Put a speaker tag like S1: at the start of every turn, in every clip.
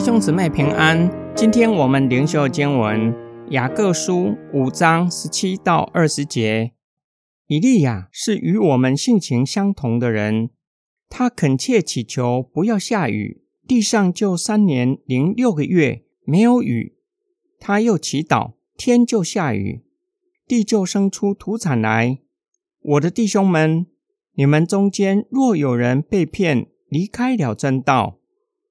S1: 弟兄姊妹平安，今天我们灵修经文雅各书五章十七到二十节。以利亚是与我们性情相同的人，他恳切祈求不要下雨，地上就三年零六个月没有雨。他又祈祷，天就下雨，地就生出土产来。我的弟兄们，你们中间若有人被骗，离开了正道。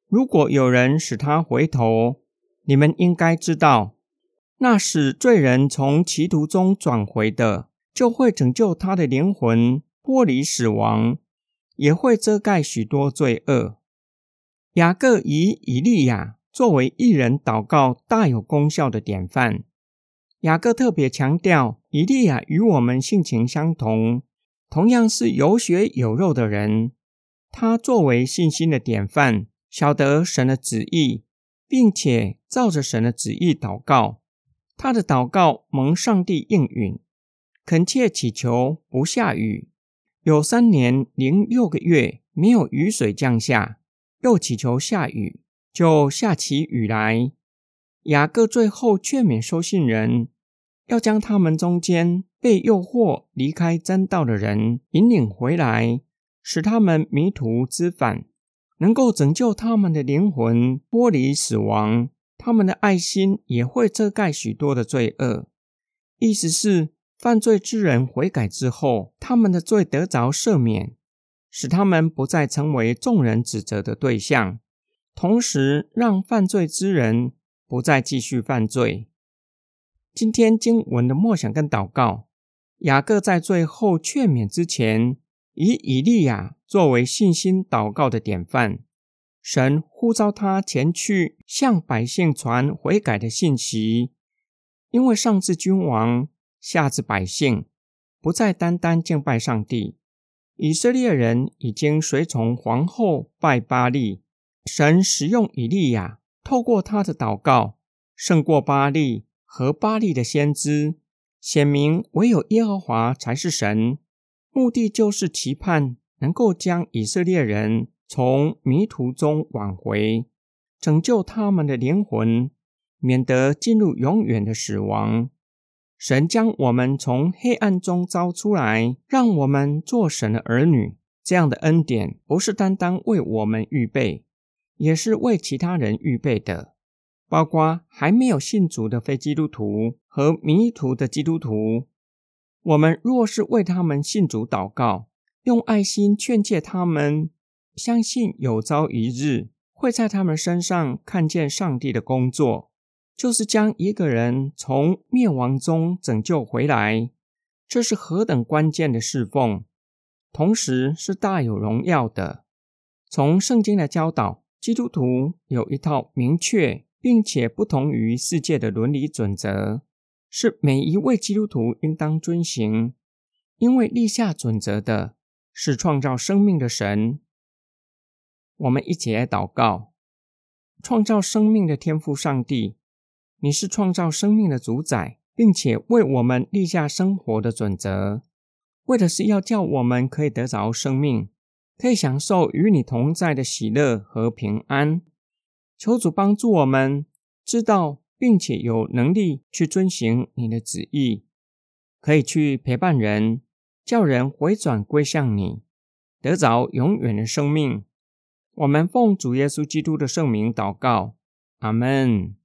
S1: 如果有人使他回头，你们应该知道，那使罪人从歧途中转回的，就会拯救他的灵魂脱离死亡，也会遮盖许多罪恶。雅各以以利亚作为一人祷告大有功效的典范。雅各特别强调，以利亚与我们性情相同，同样是有血有肉的人。他作为信心的典范。晓得神的旨意，并且照着神的旨意祷告，他的祷告蒙上帝应允，恳切祈求不下雨，有三年零六个月没有雨水降下，又祈求下雨，就下起雨来。雅各最后劝勉收信人，要将他们中间被诱惑离开真道的人引领回来，使他们迷途知返。能够拯救他们的灵魂脱离死亡，他们的爱心也会遮盖许多的罪恶。意思是，犯罪之人悔改之后，他们的罪得着赦免，使他们不再成为众人指责的对象，同时让犯罪之人不再继续犯罪。今天经文的默想跟祷告，雅各在最后劝勉之前。以以利亚作为信心祷告的典范，神呼召他前去向百姓传悔改的信息。因为上至君王，下至百姓，不再单单敬拜上帝。以色列人已经随从皇后拜巴利，神使用以利亚，透过他的祷告，胜过巴利和巴利的先知，显明唯有耶和华才是神。目的就是期盼能够将以色列人从迷途中挽回，拯救他们的灵魂，免得进入永远的死亡。神将我们从黑暗中招出来，让我们做神的儿女。这样的恩典不是单单为我们预备，也是为其他人预备的，包括还没有信主的非基督徒和迷途的基督徒。我们若是为他们信主祷告，用爱心劝诫他们，相信有朝一日会在他们身上看见上帝的工作，就是将一个人从灭亡中拯救回来，这是何等关键的侍奉，同时是大有荣耀的。从圣经的教导，基督徒有一套明确并且不同于世界的伦理准则。是每一位基督徒应当遵行，因为立下准则的是创造生命的神。我们一起来祷告：创造生命的天赋上帝，你是创造生命的主宰，并且为我们立下生活的准则，为的是要叫我们可以得着生命，可以享受与你同在的喜乐和平安。求主帮助我们知道。并且有能力去遵行你的旨意，可以去陪伴人，叫人回转归向你，得着永远的生命。我们奉主耶稣基督的圣名祷告。阿门。